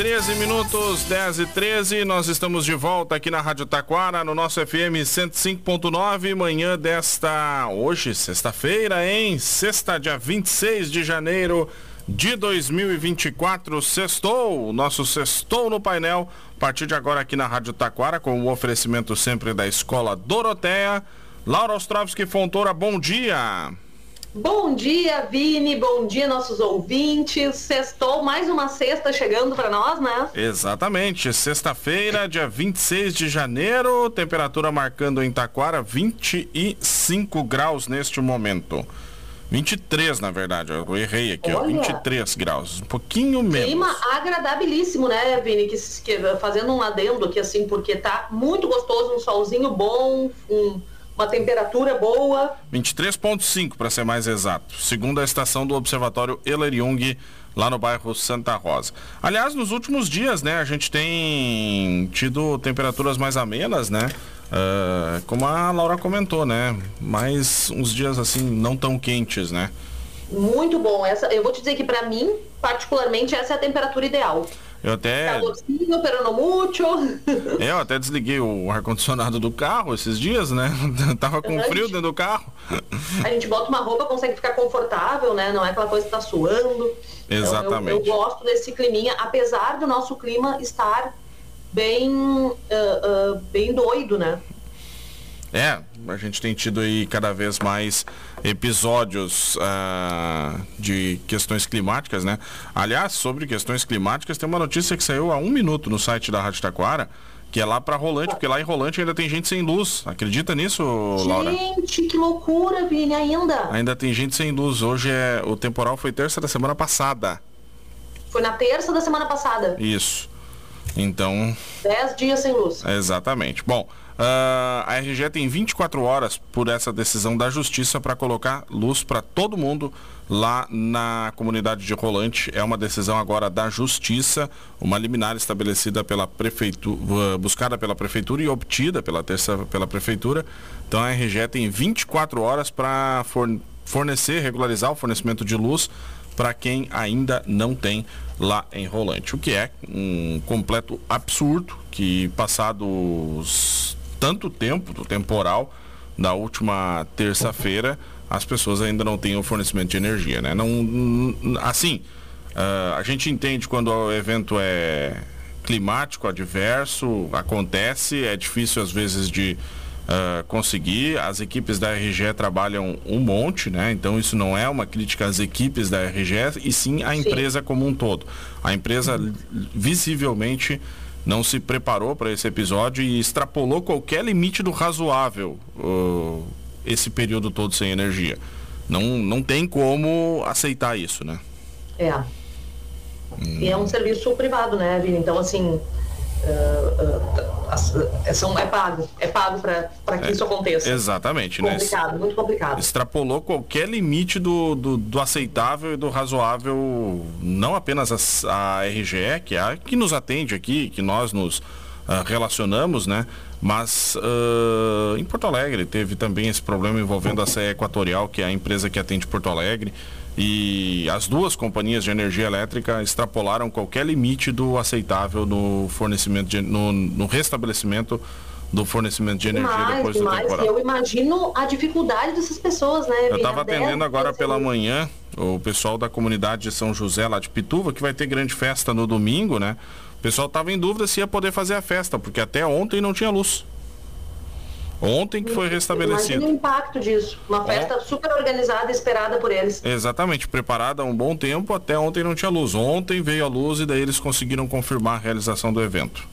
13 minutos, 10 e 13, nós estamos de volta aqui na Rádio Taquara, no nosso FM 105.9, manhã desta, hoje, sexta-feira, hein? Sexta, dia 26 de janeiro de 2024, sextou, nosso sextou no painel, a partir de agora aqui na Rádio Taquara, com o oferecimento sempre da Escola Doroteia. Laura Ostrovski Fontoura, bom dia! Bom dia, Vini. Bom dia, nossos ouvintes. Sextou, mais uma sexta chegando para nós, né? Exatamente. Sexta-feira, dia 26 de janeiro, temperatura marcando em Taquara 25 graus neste momento. 23, na verdade. Eu errei aqui, Olha, ó. 23 graus. Um pouquinho menos. Clima agradabilíssimo, né, Vini? Que, que, fazendo um adendo aqui, assim, porque tá muito gostoso, um solzinho bom, um uma temperatura boa. 23,5 para ser mais exato, segundo a estação do Observatório Euler Jung, lá no bairro Santa Rosa. Aliás, nos últimos dias, né, a gente tem tido temperaturas mais amenas, né? Uh, como a Laura comentou, né? Mais uns dias assim não tão quentes, né? Muito bom. Essa, eu vou te dizer que para mim, particularmente, essa é a temperatura ideal. Eu até. Calorcinho, pero no mucho. É, eu até desliguei o ar-condicionado do carro esses dias, né? Tava com frio dentro do carro. A gente bota uma roupa, consegue ficar confortável, né? Não é aquela coisa que tá suando. Exatamente. Então, eu, eu, gosto desse climinha, apesar do nosso clima estar bem, uh, uh, bem doido, né? É, a gente tem tido aí cada vez mais episódios uh, de questões climáticas, né? Aliás, sobre questões climáticas, tem uma notícia que saiu há um minuto no site da Rádio Taquara, que é lá para Rolante, porque lá em Rolante ainda tem gente sem luz. Acredita nisso, Laura? Gente, que loucura, Vini, ainda. Ainda tem gente sem luz. Hoje é o temporal foi terça da semana passada. Foi na terça da semana passada. Isso. Então. Dez dias sem luz. Exatamente. Bom, Uh, a RGE tem 24 horas por essa decisão da justiça para colocar luz para todo mundo lá na comunidade de Rolante. É uma decisão agora da justiça, uma liminar estabelecida pela prefeitura, buscada pela prefeitura e obtida pela terça pela prefeitura. Então a RGE tem 24 horas para fornecer, regularizar o fornecimento de luz para quem ainda não tem lá em Rolante. O que é um completo absurdo que passados tanto tempo do temporal da última terça-feira, as pessoas ainda não têm o fornecimento de energia, né? Não, assim, uh, a gente entende quando o evento é climático, adverso, acontece, é difícil às vezes de uh, conseguir. As equipes da RGE trabalham um monte, né? Então isso não é uma crítica às equipes da RGE, e sim à empresa sim. como um todo. A empresa visivelmente não se preparou para esse episódio e extrapolou qualquer limite do razoável uh, esse período todo sem energia. Não, não tem como aceitar isso, né? É. Hum. E é um serviço privado, né, Vini? Então, assim, uh, uh, é pago, é pago para que é, isso aconteça. Exatamente, complicado, né? Complicado, muito complicado. Extrapolou qualquer limite do, do, do, aceitável e do razoável, não apenas a, a RGE, que é a que nos atende aqui, que nós nos uh, relacionamos, né? Mas em Porto Alegre teve também esse problema envolvendo a CE Equatorial, que é a empresa que atende Porto Alegre. E as duas companhias de energia elétrica extrapolaram qualquer limite do aceitável no fornecimento, de, no, no restabelecimento do fornecimento de energia demais, depois do temporal. Eu imagino a dificuldade dessas pessoas, né? Eu estava atendendo agora pela manhã o pessoal da comunidade de São José lá de Pituva, que vai ter grande festa no domingo, né? O pessoal estava em dúvida se ia poder fazer a festa, porque até ontem não tinha luz. Ontem que foi restabelecido. Imagina o impacto disso. Uma festa é. super organizada, esperada por eles. Exatamente, preparada há um bom tempo, até ontem não tinha luz. Ontem veio a luz e daí eles conseguiram confirmar a realização do evento.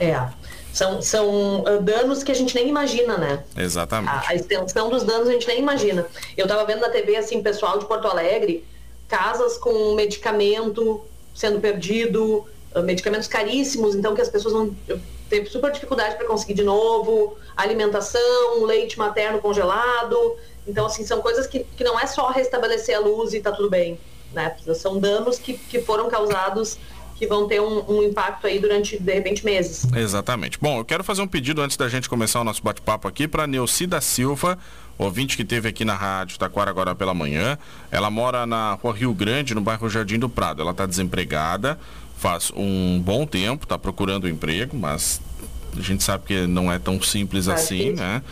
É. São, são uh, danos que a gente nem imagina, né? Exatamente. A, a, extensão dos danos a gente nem imagina. Eu estava vendo na TV, assim, pessoal de Porto Alegre, casas com medicamento sendo perdido, uh, medicamentos caríssimos, então que as pessoas não teve super dificuldade para conseguir de novo, alimentação, leite materno congelado. Então, assim, são coisas que, que não é só restabelecer a luz e tá tudo bem, né? São danos que, que foram causados que vão ter um, um, impacto aí durante, de repente, meses. Exatamente. Bom, eu quero fazer um pedido antes da gente começar o nosso bate-papo aqui para Neucida Silva, ouvinte que teve aqui na Rádio Taquara agora pela manhã. Ela mora na rua Rio Grande, no bairro Jardim do Prado. Ela está desempregada, faz um bom tempo, está procurando emprego, mas a gente sabe que não é tão simples assim, né?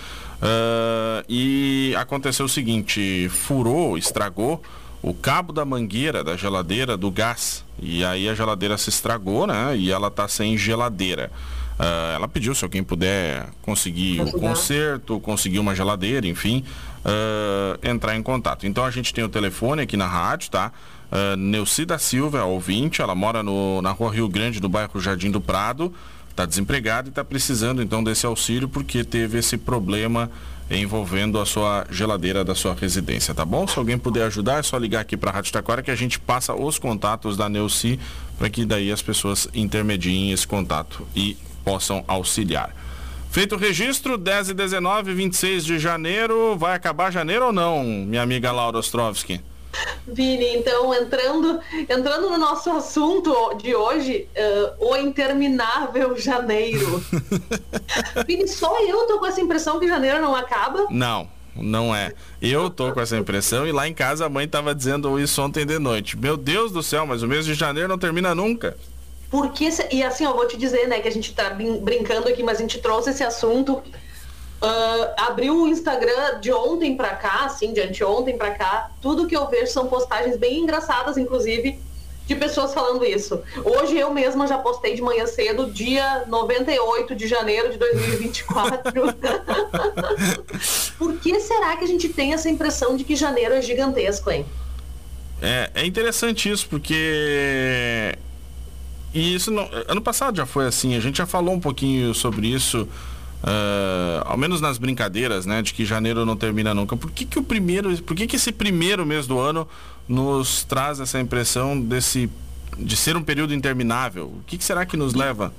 Uh, e aconteceu o seguinte, furou, estragou o cabo da mangueira da geladeira do gás. E aí a geladeira se estragou, né? E ela tá sem geladeira. Uh, ela pediu se alguém puder conseguir um conserto, conseguir uma geladeira, enfim, uh, entrar em contato. Então a gente tem o telefone aqui na rádio, tá? Uh, Neucida Silva, ouvinte, ela mora no, na rua Rio Grande, do bairro Jardim do Prado, está desempregada e está precisando então desse auxílio porque teve esse problema envolvendo a sua geladeira da sua residência, tá bom? Se alguém puder ajudar, é só ligar aqui para a Rádio Taquara que a gente passa os contatos da Neuci para que daí as pessoas intermediem esse contato e possam auxiliar. Feito o registro, 10 e 19, 26 de janeiro. Vai acabar janeiro ou não, minha amiga Laura Ostrovski? Vini, então entrando, entrando no nosso assunto de hoje, uh, o interminável janeiro. Vini, só eu tô com essa impressão que janeiro não acaba? Não, não é. Eu tô com essa impressão e lá em casa a mãe tava dizendo isso ontem de noite. Meu Deus do céu, mas o mês de janeiro não termina nunca. Porque, e assim, eu vou te dizer, né, que a gente tá brincando aqui, mas a gente trouxe esse assunto Uh, abriu o Instagram de ontem para cá, assim, de anteontem para cá, tudo que eu vejo são postagens bem engraçadas, inclusive, de pessoas falando isso. Hoje eu mesma já postei de manhã cedo, dia 98 de janeiro de 2024. Por que será que a gente tem essa impressão de que janeiro é gigantesco, hein? É, é interessante isso, porque. E isso não... ano passado já foi assim, a gente já falou um pouquinho sobre isso Uh, ao menos nas brincadeiras, né, de que janeiro não termina nunca. Por que, que o primeiro, por que, que esse primeiro mês do ano nos traz essa impressão desse de ser um período interminável? O que, que será que nos leva?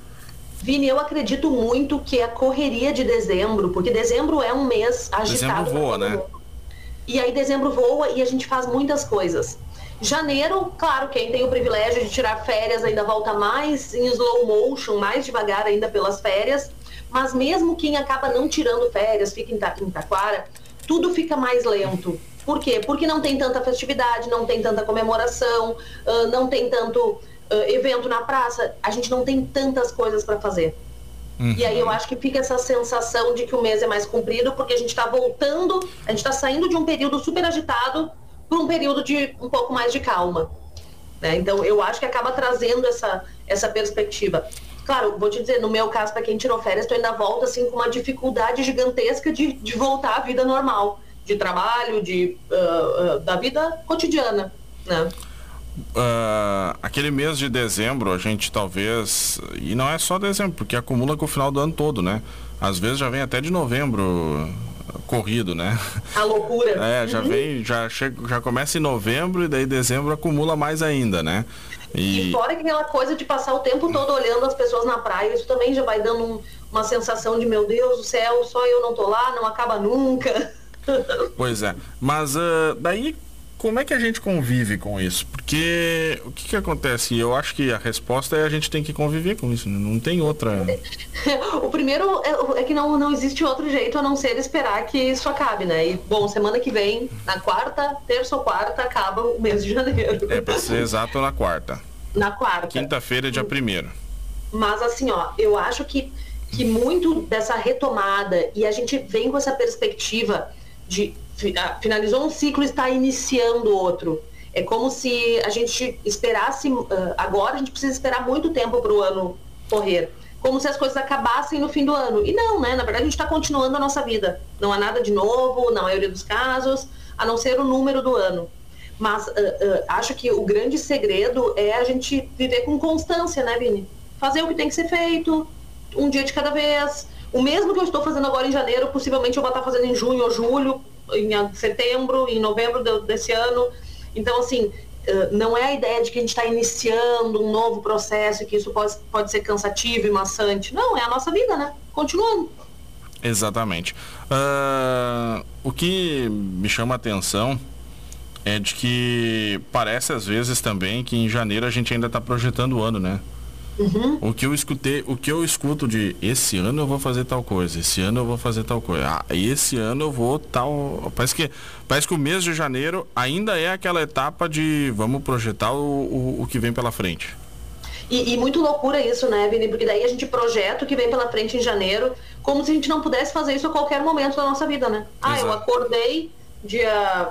Vini, eu acredito muito que a correria de dezembro, porque dezembro é um mês agitado. Dezembro voa, né? E aí dezembro voa e a gente faz muitas coisas. Janeiro, claro, quem tem o privilégio de tirar férias ainda volta mais em slow motion, mais devagar ainda pelas férias. Mas mesmo quem acaba não tirando férias, fica em, Taquara, tudo fica mais lento. Por quê? Porque não tem tanta festividade, não tem tanta comemoração, não tem tanto evento na praça, a gente não tem tantas coisas para fazer. Uhum. E aí eu acho que fica essa sensação de que o mês é mais comprido, porque a gente está voltando, a gente está saindo de um período super agitado para um período de um pouco mais de calma. Né? Então eu acho que acaba trazendo essa, essa perspectiva. Claro, vou te dizer, no meu caso, para quem tirou férias, tu ainda volta assim com uma dificuldade gigantesca de, de voltar à vida normal, de trabalho, de, uh, uh, da vida cotidiana, né? Uh, aquele mês de dezembro, a gente talvez. E não é só dezembro, porque acumula com o final do ano todo, né? Às vezes já vem até de novembro corrido, né? A loucura. É, já uhum. vem, já, chega, já começa em novembro e daí dezembro acumula mais ainda, né? E... e fora que aquela coisa de passar o tempo todo olhando as pessoas na praia, isso também já vai dando um, uma sensação de meu Deus do céu, só eu não tô lá, não acaba nunca. Pois é. Mas uh, daí como é que a gente convive com isso? Porque o que, que acontece? Eu acho que a resposta é a gente tem que conviver com isso, não tem outra. o primeiro é, é, que não, não existe outro jeito a não ser esperar que isso acabe, né? E, bom, semana que vem, na quarta, terça ou quarta, acaba o mês de janeiro. É, para ser exato, na quarta. Na quarta. Quinta-feira, dia primeiro. Mas assim, ó, eu acho que, que muito dessa retomada, e a gente vem com essa perspectiva de finalizou um ciclo e está iniciando outro. É como se a gente esperasse, uh, agora a gente precisa esperar muito tempo para o ano correr. Como se as coisas acabassem no fim do ano. E não, né? Na verdade, a gente está continuando a nossa vida. Não há nada de novo, na maioria dos casos, a não ser o número do ano. Mas uh, uh, acho que o grande segredo é a gente viver com constância, né, Vini? Fazer o que tem que ser feito, um dia de cada vez. O mesmo que eu estou fazendo agora em janeiro, possivelmente eu vou estar fazendo em junho ou julho, em setembro, em novembro desse ano. Então, assim, não é a ideia de que a gente está iniciando um novo processo, que isso pode, pode ser cansativo e maçante. Não, é a nossa vida, né? Continuando. Exatamente. Uh, o que me chama a atenção é de que parece às vezes também que em janeiro a gente ainda está projetando o ano, né? Uhum. O que eu escutei, o que eu escuto de esse ano eu vou fazer tal coisa, esse ano eu vou fazer tal coisa, ah, esse ano eu vou tal. Parece que, parece que o mês de janeiro ainda é aquela etapa de vamos projetar o, o, o que vem pela frente. E, e, muito loucura isso, né, Vini? Porque daí a gente projeta o que vem pela frente em janeiro, como se a gente não pudesse fazer isso a qualquer momento da nossa vida, né? Ah, Exato. eu acordei dia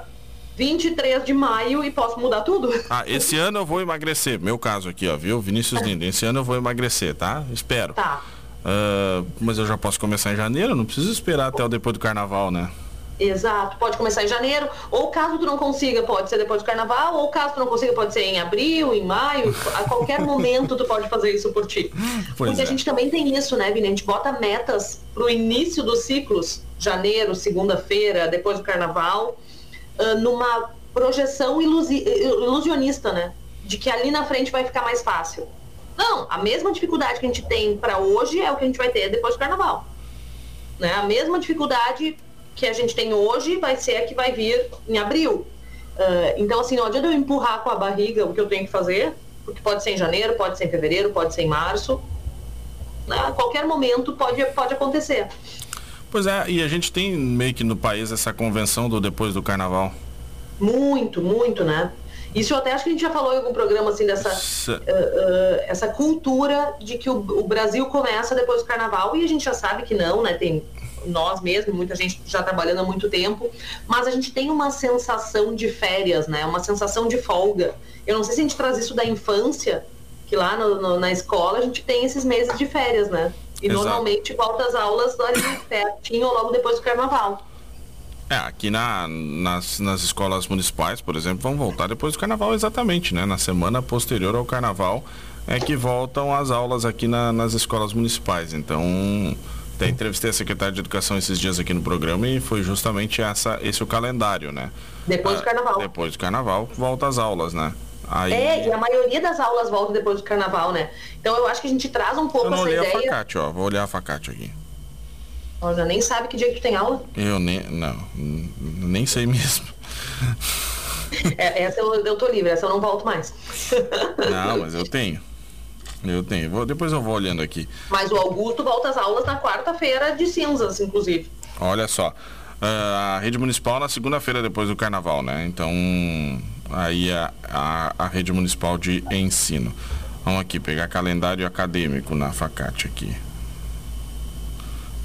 23 de maio e posso mudar tudo. Ah, esse ano eu vou emagrecer. Meu caso aqui, ó, viu? Vinícius Lindo. Esse ano eu vou emagrecer, tá? Espero. Tá. Uh, mas eu já posso começar em janeiro, não preciso esperar até o depois do carnaval, né? Exato, pode começar em janeiro, ou caso tu não consiga, pode ser depois do carnaval, ou caso tu não consiga, pode ser em abril, em maio, a qualquer momento tu pode fazer isso por ti. Pois Porque é. a gente também tem isso, né, Vini? A gente bota metas pro início dos ciclos, janeiro, segunda-feira, depois do carnaval, uh, numa projeção ilusi ilusionista, né? De que ali na frente vai ficar mais fácil. Não, a mesma dificuldade que a gente tem para hoje é o que a gente vai ter depois do carnaval. Né? A mesma dificuldade que a gente tem hoje vai ser a que vai vir em abril. Uh, então, assim, não adianta eu empurrar com a barriga o que eu tenho que fazer, porque pode ser em janeiro, pode ser em fevereiro, pode ser em março. Né? A qualquer momento pode, pode acontecer. Pois é, e a gente tem meio que no país essa convenção do depois do carnaval. Muito, muito, né? Isso eu até acho que a gente já falou em algum programa assim dessa uh, uh, essa cultura de que o, o, Brasil começa depois do carnaval e a gente já sabe que não, né? Tem nós mesmos, muita gente já trabalhando há muito tempo, mas a gente tem uma sensação de férias, né? Uma sensação de folga. Eu não sei se a gente traz isso da infância, que lá no, no, na escola a gente tem esses meses de férias, né? E Exato. normalmente volta às aulas ali pertinho ou logo depois do carnaval. É, aqui na, nas, nas escolas municipais, por exemplo, vão voltar depois do carnaval exatamente, né? Na semana posterior ao carnaval é que voltam as aulas aqui na, nas escolas municipais. Então, até entrevistei a secretária de Educação esses dias aqui no programa e foi justamente essa, esse o calendário, né? Depois do ah, carnaval. Depois do carnaval, volta às aulas, né? Aí... É, e a maioria das aulas volta depois do carnaval, né? Então eu acho que a gente traz um pouco eu não essa ideia. A facate, ó, vou olhar a facate aqui. Olha, nem sabe que dia que tu tem aula? Eu nem. Não, nem sei mesmo. É, essa eu, eu tô livre, essa eu não volto mais. Não, mas eu tenho. Eu tenho. Vou, depois eu vou olhando aqui. Mas o Augusto volta às aulas na quarta-feira de cinzas, inclusive. Olha só. Uh, a rede municipal na segunda-feira depois do carnaval, né? Então, aí a, a, a, rede municipal de ensino. Vamos aqui pegar calendário acadêmico na Facate aqui.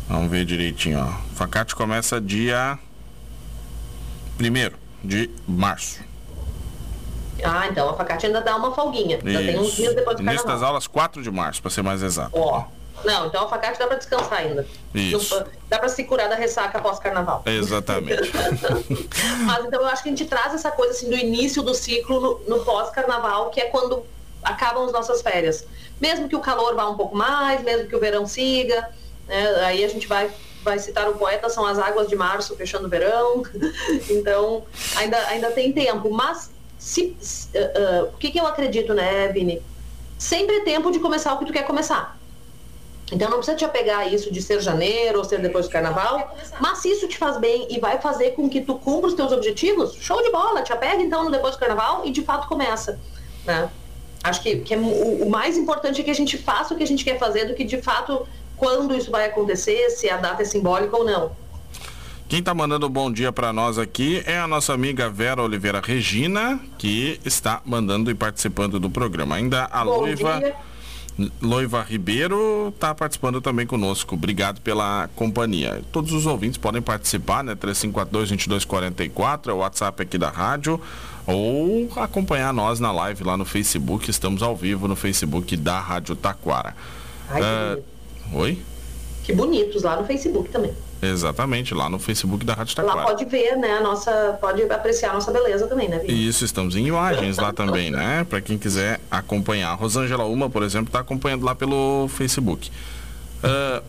Vamos ver direitinho, ó. Facate começa dia 1 de março. Ah, então a facate ainda dá uma folguinha. Ainda tem uns dias depois do Início das aulas 4 de março, para ser mais exato. Ó. Não, então a facate dá para descansar ainda. Isso. Dá para se curar da ressaca pós-carnaval. Exatamente. Mas então eu acho que a gente traz essa coisa assim do início do ciclo no, no pós-carnaval, que é quando acabam as nossas férias. Mesmo que o calor vá um pouco mais, mesmo que o verão siga, né, aí a gente vai vai citar o poeta, são as águas de março fechando o verão. então, ainda, ainda tem tempo. Mas se, uh, uh, o que, que eu acredito, né, Vini? Sempre é tempo de começar o que tu quer começar. Então não precisa te apegar a isso de ser janeiro ou ser depois do carnaval, mas se isso te faz bem e vai fazer com que tu cumpra os teus objetivos, show de bola, te apega então no depois do carnaval e de fato começa. Né? Acho que, que é, o, o, mais importante é que a gente faça o que a gente quer fazer do que de fato quando isso vai acontecer, se a data é simbólica ou não. Quem está mandando um bom dia para nós aqui é a nossa amiga Vera Oliveira Regina, que está mandando e participando do programa. Ainda a bom Loiva. Dia. Loiva Ribeiro está participando também conosco. Obrigado pela companhia. Todos os ouvintes podem participar, né? 3542-2244 é o WhatsApp aqui da rádio. Ou acompanhar nós na live lá no Facebook. Estamos ao vivo no Facebook da Rádio Taquara. Ai, uh, Oi? Que bonitos lá no Facebook também. Exatamente, lá no Facebook da Rádio Taquara. Lá pode ver, né, a nossa, pode apreciar a nossa beleza também, né, Vini? Isso, estamos em imagens lá também, né, para quem quiser acompanhar. A Rosângela Uma, por exemplo, está acompanhando lá pelo Facebook. Uh,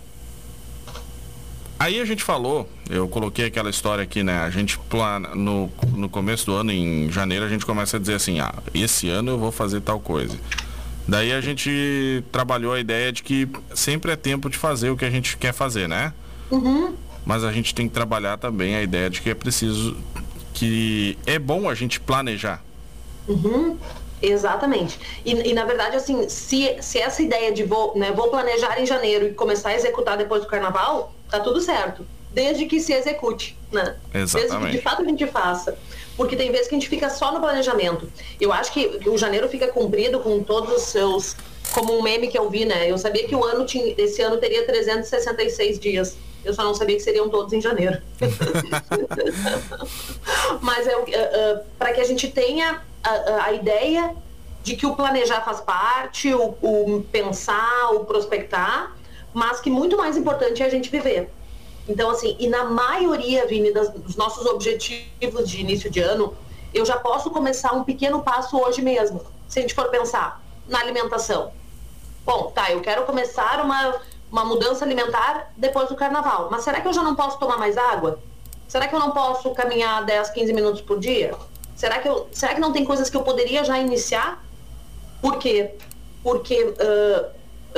aí a gente falou, eu coloquei aquela história aqui, né, a gente plana, no, no começo do ano, em janeiro, a gente começa a dizer assim, ah, esse ano eu vou fazer tal coisa. Daí a gente trabalhou a ideia de que sempre é tempo de fazer o que a gente quer fazer, né? Uhum mas a gente tem que trabalhar também a ideia de que é preciso, que é bom a gente planejar. Uhum. Exatamente. E, e, na verdade, assim, se, se essa ideia de vou, né, vou planejar em janeiro e começar a executar depois do carnaval, tá tudo certo. Desde que se execute, né? Exatamente. Desde que de fato a gente faça. Porque tem vezes que a gente fica só no planejamento. Eu acho que o janeiro fica cumprido com todos os seus como um meme que eu vi, né? Eu sabia que o ano tinha, esse ano teria 366 dias. Eu só não sabia que seriam todos em janeiro. Mas é, uh, uh, para que a gente tenha a, a, ideia de que o planejar faz parte, o, o pensar, o prospectar, mas que muito mais importante é a gente viver. Então, assim, e na maioria, Vini, das, dos nossos objetivos de início de ano, eu já posso começar um pequeno passo hoje mesmo. Se a gente for pensar na alimentação. Bom, tá, eu quero começar uma, uma mudança alimentar depois do carnaval. Mas será que eu já não posso tomar mais água? Será que eu não posso caminhar 10, 15 minutos por dia? Será que, eu, será que não tem coisas que eu poderia já iniciar? Por quê? Porque uh,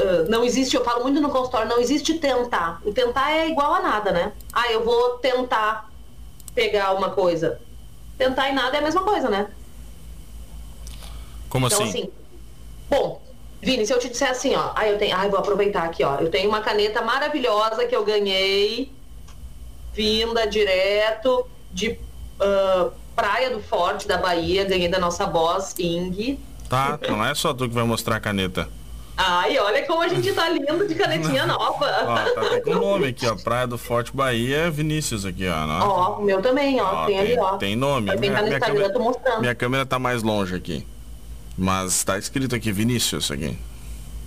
uh, não existe, eu falo muito no consultório, não existe tentar. O tentar é igual a nada, né? Ah, eu vou tentar pegar uma coisa. Tentar e nada é a mesma coisa, né? Como então, assim? assim bom, Vini, se eu te disser assim, ó, ah, eu tenho, ah, eu vou aproveitar aqui, ó, eu tenho uma caneta maravilhosa que eu ganhei, vinda direto de uh, Praia do Forte da Bahia, ganhei da nossa boss, Ing. Tá, não é só tu que vai mostrar a caneta. Ai, olha como a gente tá lindo de canetinha nova. ó, tá com o nome aqui, ó. Praia do Forte Bahia, Vinícius aqui, ó. Né? Ó, o meu também, ó. ó tem, tem, ali, ó. Tem nome. Minha, minha, câmera, tô mostrando. minha câmera tá mais longe aqui. Mas tá escrito aqui Vinícius aqui.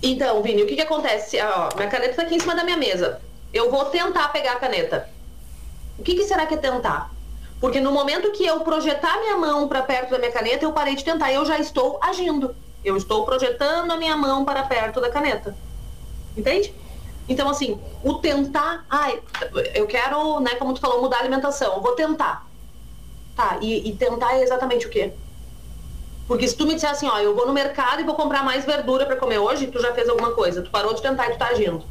Então, Vini, o que que acontece? Ah, ó, minha caneta tá aqui em cima da minha mesa. Eu vou tentar pegar a caneta. O que, que será que é tentar? Porque no momento que eu projetar minha mão para perto da minha caneta, eu parei de tentar. Eu já estou agindo. Eu estou projetando a minha mão para perto da caneta. Entende? Então, assim, o tentar. Ai, eu quero, né, como tu falou, mudar a alimentação. Eu vou tentar. Tá, e, e tentar é exatamente o quê? Porque se tu me disser assim, ó, eu vou no mercado e vou comprar mais verdura para comer hoje, tu já fez alguma coisa. Tu parou de tentar e tu tá agindo.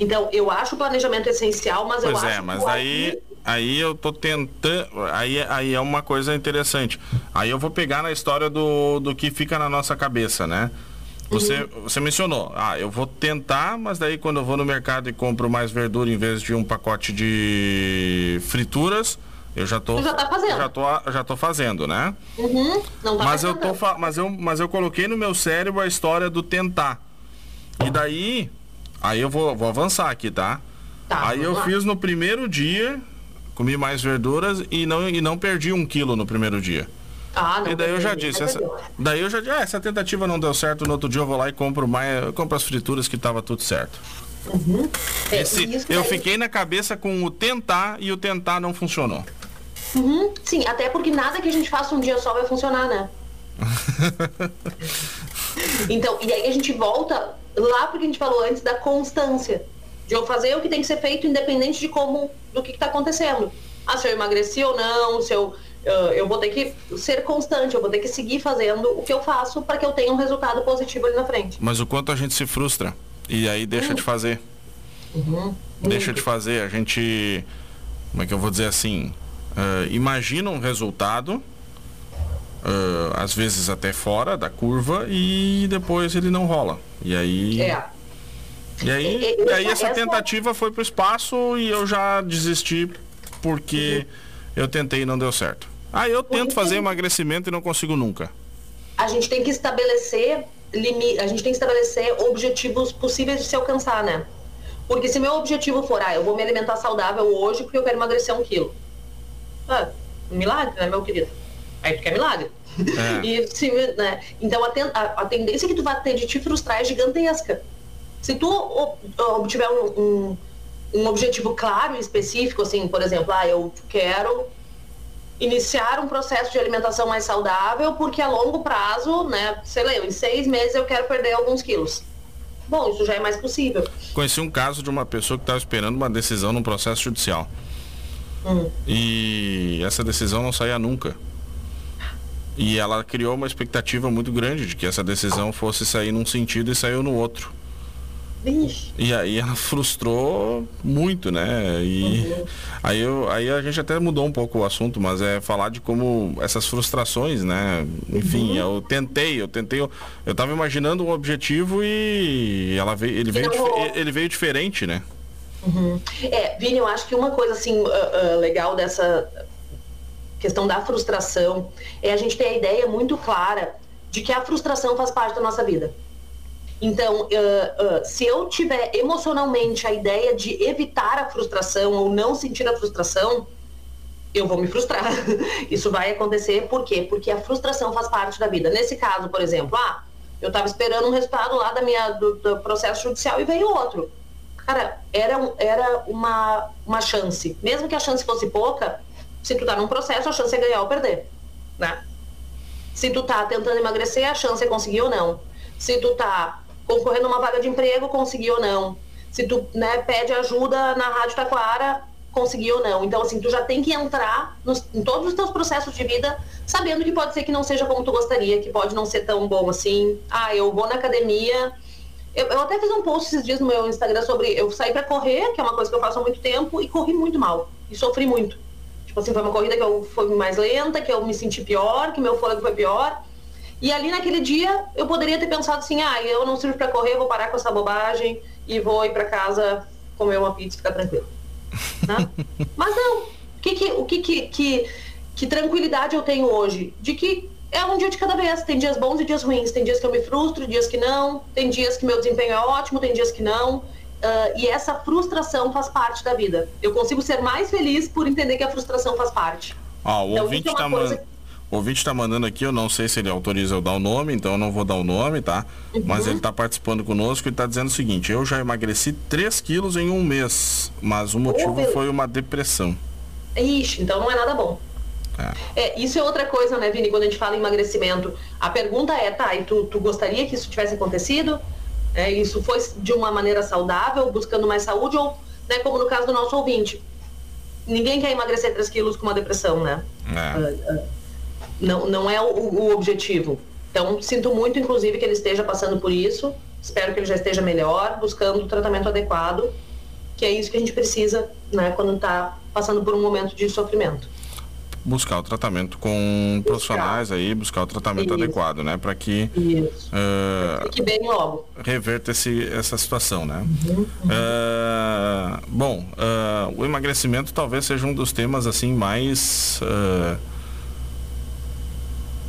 Então, eu acho o planejamento essencial, mas pois eu é, acho mas aí, aí eu tô tentando. Aí, aí é uma coisa interessante. Aí eu vou pegar na história do, do que fica na nossa cabeça, né? Você, uhum. você mencionou, ah, eu vou tentar, mas daí quando eu vou no mercado e compro mais verdura em vez de um pacote de frituras, eu já tô, já tá fazendo. Já tô, já tô fazendo, né? Uhum. Não tá mas eu tô, mas eu, mas eu coloquei no meu cérebro a história do tentar. E daí, aí eu vou, vou avançar aqui, tá? Tá, Aí eu lá. fiz no primeiro dia, comi mais verduras e não, e não perdi um quilo no primeiro dia. Ah, não, e daí eu já disse, essa, daí eu já disse, ah, essa tentativa não deu certo, no outro dia eu vou lá e compro mais, compro as frituras que tava tudo certo. Uhum. É, Esse, eu fiquei na cabeça com o tentar e o tentar não funcionou. Uhum. Sim, até porque nada que a gente faça um dia só vai funcionar, né? então, e aí a gente volta lá porque a gente falou antes da constância de eu fazer o que tem que ser feito independente de como, do que está acontecendo. Ah, se eu emagreci ou não, se eu, uh, eu vou ter que ser constante, eu vou ter que seguir fazendo o que eu faço para que eu tenha um resultado positivo ali na frente. Mas o quanto a gente se frustra e aí deixa de fazer. Uhum. Deixa de fazer, a gente, como é que eu vou dizer assim, uh, imagina um resultado, uh, às vezes até fora da curva, e depois ele não rola. E aí. É e aí, e, e aí essa tentativa foi pro espaço e eu já desisti porque uhum. eu tentei e não deu certo. Ah, eu tento fazer emagrecimento e não consigo nunca. A gente tem que estabelecer limite, a gente tem que estabelecer objetivos possíveis de se alcançar, né? Porque se meu objetivo for, ah, eu vou me alimentar saudável hoje porque eu quero emagrecer um quilo. Ah, milagre, né, meu querido? Aí tu quer milagre. É. e, se, né? Então a, ten, a, a, tendência que tu vai ter de te frustrar é gigantesca. Se tu obtiver um, um, um objetivo claro e específico, assim, por exemplo, ah, eu quero iniciar um processo de alimentação mais saudável, porque a longo prazo, né, sei lá, em seis meses eu quero perder alguns quilos. Bom, isso já é mais possível. Conheci um caso de uma pessoa que estava esperando uma decisão num processo judicial. Hum. E essa decisão não saía nunca. E ela criou uma expectativa muito grande de que essa decisão fosse sair num sentido e saiu no outro. Vixe. E aí ela frustrou muito, né? E uhum. aí, eu, aí a gente até mudou um pouco o assunto, mas é falar de como essas frustrações, né? Enfim, uhum. eu tentei, eu tentei, eu, eu tava imaginando um objetivo e ela veio, ele veio, ele veio diferente, né? Uhum. É, Vini, eu acho que uma coisa assim uh, uh, legal dessa questão da frustração é a gente ter a ideia muito clara de que a frustração faz parte da nossa vida. Então, uh, uh, se eu tiver emocionalmente a ideia de evitar a frustração ou não sentir a frustração, eu vou me frustrar. Isso vai acontecer por quê? Porque a frustração faz parte da vida. Nesse caso, por exemplo, ah, eu estava esperando um resultado lá da minha, do, do, processo judicial e veio outro. Cara, era, era uma, uma chance. Mesmo que a chance fosse pouca, se tu tá num processo, a chance é ganhar ou perder. Né? Se tu tá tentando emagrecer, a chance é conseguir ou não. Se tu tá concorrendo a uma vaga de emprego, conseguir ou não. Se tu né, pede ajuda na Rádio Taquara, conseguir ou não. Então, assim, tu já tem que entrar nos, em todos os teus processos de vida sabendo que pode ser que não seja como tu gostaria, que pode não ser tão bom assim. Ah, eu vou na academia. Eu, eu até fiz um post esses dias no meu Instagram sobre eu saí para correr, que é uma coisa que eu faço há muito tempo, e corri muito mal. E sofri muito. Tipo assim, foi uma corrida que eu fui mais lenta, que eu me senti pior, que meu fôlego foi pior. E ali naquele dia eu poderia ter pensado assim, ah, eu não sirvo para correr, vou parar com essa bobagem e vou ir para casa comer uma pizza e ficar tranquilo. Né? Mas não. Que, que, o que, que, que, que tranquilidade eu tenho hoje? De que é um dia de cada vez. Tem dias bons e dias ruins. Tem dias que eu me frustro, dias que não. Tem dias que meu desempenho é ótimo, tem dias que não. Uh, e essa frustração faz parte da vida. Eu consigo ser mais feliz por entender que a frustração faz parte. Ah, o então, ouvinte está é. O ouvinte está mandando aqui, eu não sei se ele autoriza eu dar o nome, então eu não vou dar o nome, tá? Uhum. Mas ele está participando conosco e está dizendo o seguinte, eu já emagreci 3 quilos em um mês, mas o motivo oh, foi uma depressão. Ixi, então não é nada bom. É. isso é outra coisa, né, Vini, quando a gente fala em emagrecimento. A pergunta é, tá, e tu, tu gostaria que isso tivesse acontecido? É, isso foi de uma maneira saudável, buscando mais saúde, ou, né, como no caso do nosso ouvinte. Ninguém quer emagrecer 3 quilos com uma depressão, né? É. Uh, uh, não, não é o, o objetivo. Então, sinto muito, inclusive, que ele esteja passando por isso. Espero que ele já esteja melhor, buscando o tratamento adequado, que é isso que a gente precisa, né, quando está passando por um momento de sofrimento. Buscar o tratamento com buscar. profissionais aí, buscar o tratamento isso. adequado, né, para que, uh, que bem logo. reverta esse, essa situação, né. Uhum, uhum. Uh, bom, uh, o emagrecimento talvez seja um dos temas assim mais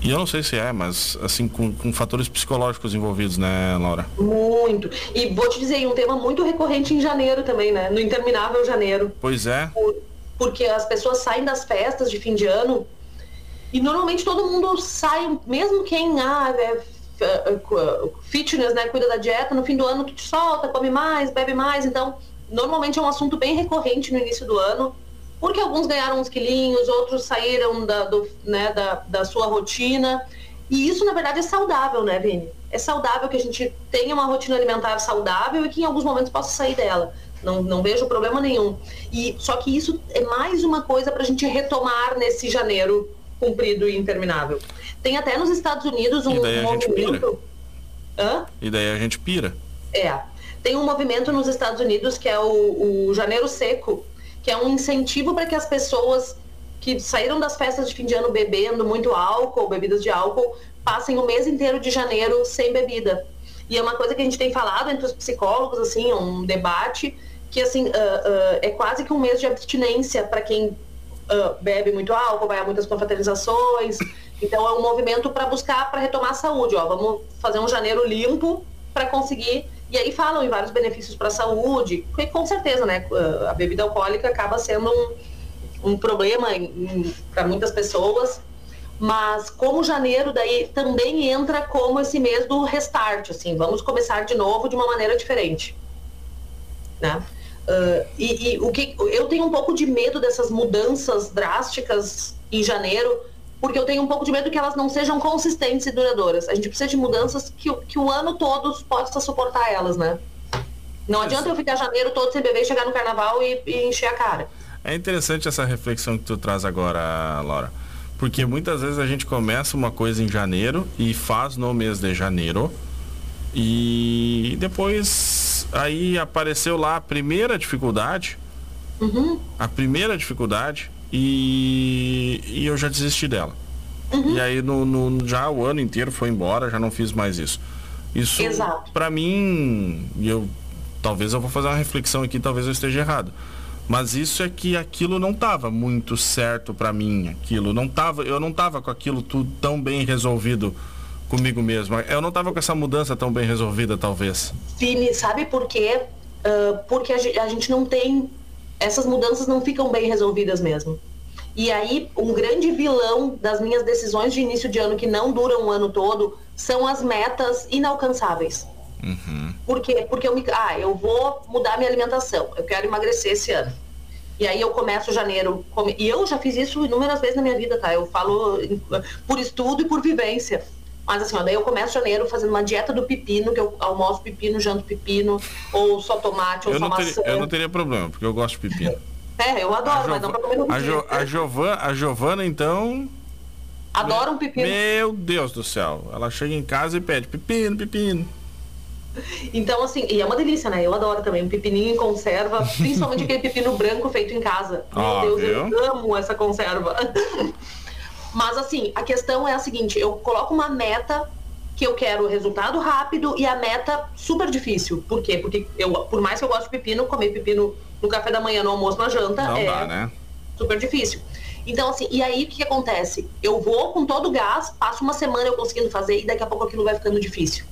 e eu não sei se é, mas assim, com, com, fatores psicológicos envolvidos, né, Laura? Muito. E vou te dizer, um tema muito recorrente em janeiro também, né? No interminável janeiro. Pois é. Porque as pessoas saem das festas de fim de ano e normalmente todo mundo sai, mesmo quem ah, é, é, fitness, né, cuida da dieta, no fim do ano tu te solta, come mais, bebe mais, então normalmente é um assunto bem recorrente no início do ano porque alguns ganharam uns quilinhos, outros saíram da, do, né, da, da sua rotina. E isso, na verdade, é saudável, né, Vini? É saudável que a gente tenha uma rotina alimentar saudável e que em alguns momentos possa sair dela. Não, não vejo problema nenhum. E Só que isso é mais uma coisa para a gente retomar nesse janeiro comprido e interminável. Tem até nos Estados Unidos um e daí a movimento. Gente pira. Hã? E daí a gente pira. É. Tem um movimento nos Estados Unidos que é o, o Janeiro Seco, que é um incentivo para que as pessoas que saíram das festas de fim de ano bebendo muito álcool, bebidas de álcool, passem o mês inteiro de janeiro sem bebida. E é uma coisa que a gente tem falado entre os psicólogos, assim, um debate, que assim, uh, uh, é quase que um mês de abstinência para quem uh, bebe muito álcool, vai a muitas confraternizações. Então é um movimento para buscar, para retomar a saúde. Ó, vamos fazer um janeiro limpo para conseguir e aí falam em vários benefícios para a saúde, que com certeza, né, a bebida alcoólica acaba sendo um, um problema para muitas pessoas, mas como janeiro daí também entra como esse mês do restart, assim, vamos começar de novo de uma maneira diferente, né? Uh, e, e, o que eu tenho um pouco de medo dessas mudanças drásticas em janeiro, porque eu tenho um pouco de medo que elas não sejam consistentes e duradouras. A gente precisa de mudanças que, que o ano todo possa suportar elas, né? Não adianta eu ficar janeiro todo sem beber, chegar no carnaval e, e encher a cara. É interessante essa reflexão que tu traz agora, Laura. Porque muitas vezes a gente começa uma coisa em janeiro e faz no mês de janeiro. E depois aí apareceu lá a primeira dificuldade. Uhum. A primeira dificuldade e, e eu já desisti dela. Uhum. E aí no, no, já o ano inteiro foi embora, já não fiz mais isso. Isso para mim, eu talvez eu vou fazer uma reflexão aqui, talvez eu esteja errado. Mas isso é que aquilo não estava muito certo para mim, aquilo não tava, eu não tava com aquilo tudo tão bem resolvido comigo mesmo. Eu não estava com essa mudança tão bem resolvida, talvez. Vini, sabe por quê? Uh, porque a gente não tem. Essas mudanças não ficam bem resolvidas mesmo. E aí, um grande vilão das minhas decisões de início de ano, que não duram o ano todo, são as metas inalcançáveis. Uhum. Por quê? Porque eu me. Ah, eu vou mudar minha alimentação. Eu quero emagrecer esse ano. E aí eu começo janeiro. Come... E eu já fiz isso inúmeras vezes na minha vida, tá? Eu falo por estudo e por vivência. Mas assim, ó, daí eu começo janeiro fazendo uma dieta do pepino, que eu almoço pepino, janto pepino, ou só tomate, ou eu só maçã. Teria, eu não teria problema, porque eu gosto de pepino. É, eu adoro, mas não pra comer no a, jo, a, Giovana, a Giovana, então. Adora um pepino. Meu Deus do céu. Ela chega em casa e pede pepino, pepino. Então, assim, e é uma delícia, né? Eu adoro também. Um pepininho em conserva, principalmente aquele pepino branco feito em casa. Meu ah, Deus, viu? eu amo essa conserva. Mas, assim, a questão é a seguinte: eu coloco uma meta que eu quero resultado rápido e a meta super difícil. Por quê? Porque eu, por mais que eu goste de pepino, comer pepino no café da manhã, no almoço, na janta Não é dá, né? super difícil. Então, assim, e aí o que, que acontece? Eu vou com todo o gás, passo uma semana eu conseguindo fazer e daqui a pouco aquilo vai ficando difícil.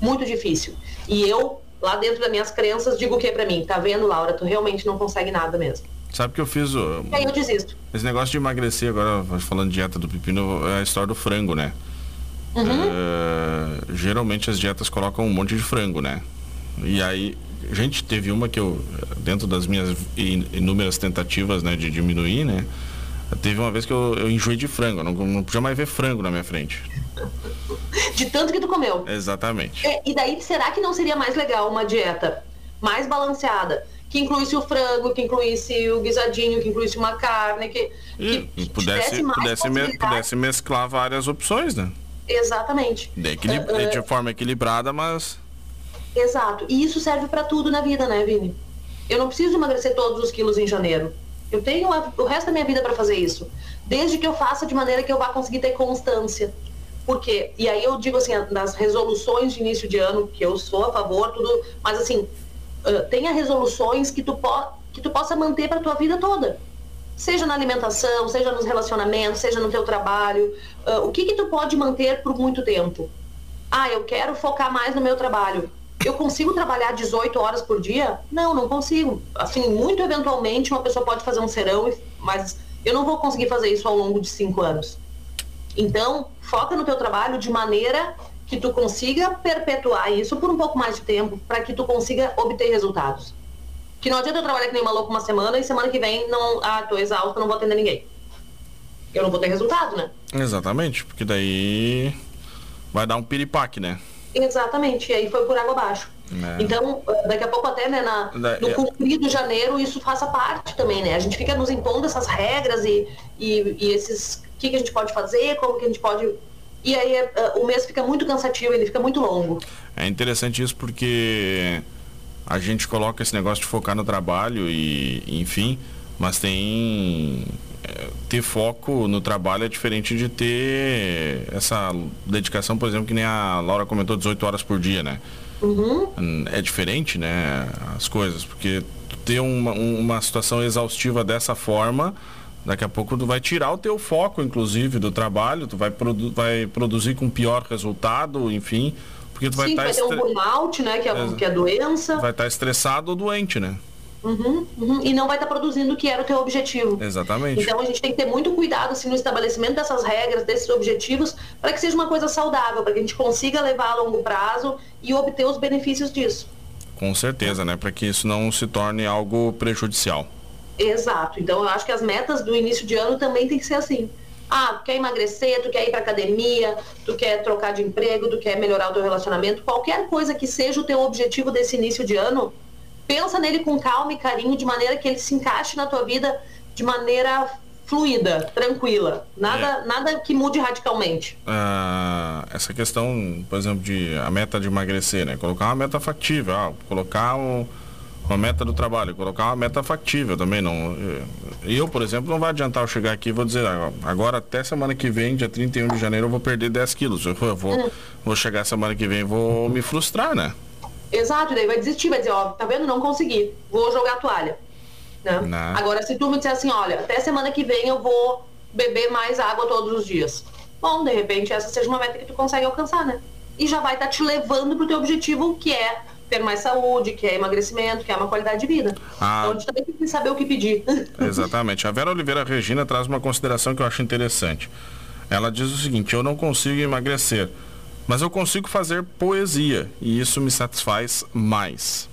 Muito difícil. E eu, lá dentro das minhas crenças, digo o que para mim? Tá vendo, Laura? Tu realmente não consegue nada mesmo. Sabe que eu fiz o. Aí eu desisto. Esse negócio de emagrecer, agora falando de dieta do pepino, é a história do frango, né? Uhum. Uh, geralmente as dietas colocam um monte de frango, né? E aí, gente, teve uma que eu, dentro das minhas inúmeras tentativas né, de diminuir, né? Teve uma vez que eu, eu enjoei de frango, não, não podia mais ver frango na minha frente. De tanto que tu comeu. Exatamente. É, e daí, será que não seria mais legal uma dieta mais balanceada? Que incluísse o frango, que incluísse o guisadinho, que incluísse uma carne, que, e, que pudesse, pudesse, me, pudesse mesclar várias opções, né? Exatamente. De, equilib... uh, uh, de forma equilibrada, mas. Exato. E isso serve para tudo na vida, né, Vini? Eu não preciso emagrecer todos os quilos em janeiro. Eu tenho o resto da minha vida para fazer isso. Desde que eu faça de maneira que eu vá conseguir ter constância. Por quê? E aí eu digo assim, das resoluções de início de ano, que eu sou a favor, tudo, mas assim, uh, tenha resoluções que tu, que tu possa manter para tua vida toda. Seja na alimentação, seja nos relacionamentos, seja no teu trabalho. Uh, o que que tu pode manter por muito tempo? Ah, eu quero focar mais no meu trabalho. Eu consigo trabalhar 18 horas por dia? Não, não consigo. Assim, muito eventualmente uma pessoa pode fazer um serão, mas eu não vou conseguir fazer isso ao longo de cinco anos. Então, foca no teu trabalho de maneira que tu consiga perpetuar isso por um pouco mais de tempo, para que tu consiga obter resultados. Que não adianta eu trabalhar que nem uma louca uma semana e semana que vem não, ah, tô exausta, não vou atender ninguém. Eu não vou ter resultado, né? Exatamente, porque daí vai dar um piripaque, né? Exatamente, e aí foi por água abaixo. É. Então, daqui a pouco até, né, na, no é. cumprido janeiro, isso faça parte também, né? A gente fica nos impondo essas regras e, e, e esses que, que a gente pode fazer, como que a gente pode. E aí uh, o mês fica muito cansativo, ele fica muito longo. É interessante isso porque a gente coloca esse negócio de focar no trabalho e, enfim, mas tem é, ter foco no trabalho é diferente de ter essa dedicação, por exemplo, que nem a Laura comentou, 18 horas por dia, né? Uhum. É diferente, né? As coisas, porque ter uma, uma situação exaustiva dessa forma Daqui a pouco tu vai tirar o teu foco, inclusive, do trabalho, tu vai, produ vai produzir com pior resultado, enfim. Porque tu vai estar. Tá vai ter um burnout, né? Que é, é, que é doença. Vai estar tá estressado ou doente, né? Uhum, uhum. E não vai estar tá produzindo o que era o teu objetivo. Exatamente. Então a gente tem que ter muito cuidado assim, no estabelecimento dessas regras, desses objetivos, para que seja uma coisa saudável, para que a gente consiga levar a longo prazo e obter os benefícios disso. Com certeza, né? Para que isso não se torne algo prejudicial. Exato. Então eu acho que as metas do início de ano também tem que ser assim. Ah, tu quer emagrecer, tu quer ir para academia, tu quer trocar de emprego, tu quer melhorar o teu relacionamento, qualquer coisa que seja o teu objetivo desse início de ano, pensa nele com calma e carinho, de maneira que ele se encaixe na tua vida de maneira fluida, tranquila, nada, é. nada que mude radicalmente. Ah, essa questão, por exemplo, de a meta de emagrecer, né? Colocar uma meta factível, ah, colocar um uma meta do trabalho, colocar uma meta factível também. Não, eu, por exemplo, não vai adiantar eu chegar aqui e vou dizer, ah, agora até semana que vem, dia 31 de janeiro, eu vou perder 10 quilos. Eu vou, hum. vou chegar semana que vem e vou me frustrar, né? Exato, daí vai desistir, vai dizer, ó, tá vendo? Não consegui, vou jogar a toalha. Né? Agora, se tu me disser assim, olha, até semana que vem eu vou beber mais água todos os dias. bom, de repente essa seja uma meta que tu consegue alcançar, né? E já vai estar tá te levando pro teu objetivo, que é ter mais saúde, que é emagrecimento, que é uma qualidade de vida. Ah, então a gente também tem que saber o que pedir. Exatamente. A Vera Oliveira Regina traz uma consideração que eu acho interessante. Ela diz o seguinte: eu não consigo emagrecer, mas eu consigo fazer poesia e isso me satisfaz mais.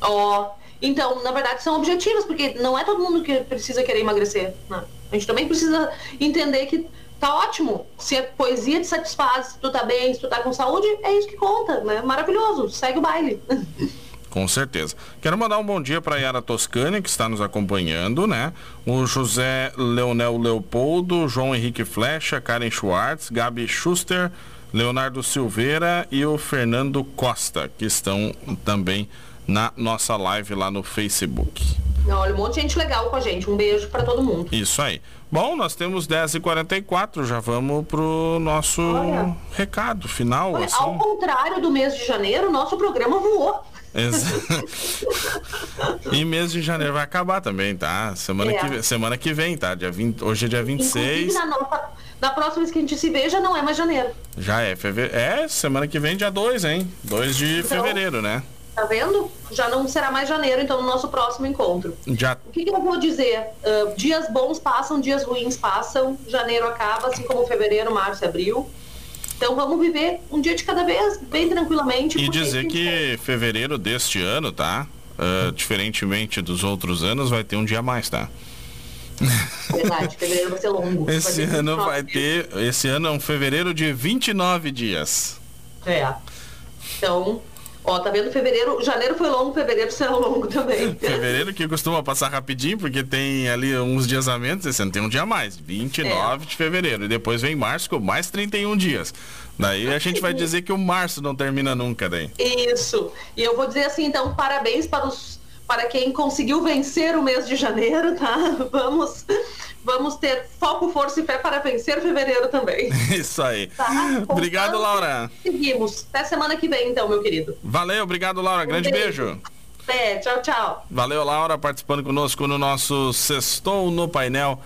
Ó, oh, então, na verdade, são objetivos, porque não é todo mundo que precisa querer emagrecer. Né? A gente também precisa entender que tá ótimo. Se a poesia te satisfaz, se tu tá bem, se tu tá com saúde, é isso que conta, né? Maravilhoso, segue o baile. Com certeza. Quero mandar um bom dia para Yara Toscani, que está nos acompanhando, né? O José Leonel Leopoldo, João Henrique Flecha, Karen Schwartz, Gabi Schuster, Leonardo Silveira e o Fernando Costa, que estão também na nossa live lá no Facebook. Olha, um monte de gente legal com a gente. Um beijo para todo mundo. Isso aí. Bom, nós temos 10h44, já vamos pro nosso Olha. recado final. Olha, assim. Ao contrário do mês de janeiro, nosso programa voou. e mês de janeiro vai acabar também, tá? Semana, é. que, semana que vem, tá? Dia 20, hoje é dia 26. Na, nossa, na próxima vez que a gente se veja não é mais janeiro. Já é fevereiro. É, semana que vem, dia 2, hein? 2 de então, fevereiro, né? Tá vendo? Já não será mais janeiro, então, no nosso próximo encontro. Já. O que, que eu vou dizer? Uh, dias bons passam, dias ruins passam, janeiro acaba, assim como fevereiro, março e abril. Então vamos viver um dia de cada vez, bem tranquilamente. E dizer que fevereiro deste ano, tá? Uh, diferentemente dos outros anos, vai ter um dia a mais, tá? Verdade, fevereiro vai ser longo. Esse vai ano vai ter. Esse ano é um fevereiro de 29 dias. É. Então, Ó, tá vendo? Fevereiro, janeiro foi longo, fevereiro será longo também. fevereiro que costuma passar rapidinho, porque tem ali uns dias a menos, esse ano tem um dia a mais, 29 é. de fevereiro. E depois vem março com mais 31 dias. Daí a gente vai dizer que o março não termina nunca daí. Isso. E eu vou dizer assim, então, parabéns para os para quem conseguiu vencer o mês de janeiro, tá? Vamos vamos ter foco, força e fé para vencer fevereiro também. Isso aí. Tá? Obrigado, Laura. Seguimos. Até semana que vem, então, meu querido. Valeu, obrigado, Laura. Um Grande beijo. beijo. É, tchau, tchau. Valeu, Laura, participando conosco no nosso Sextou no Painel.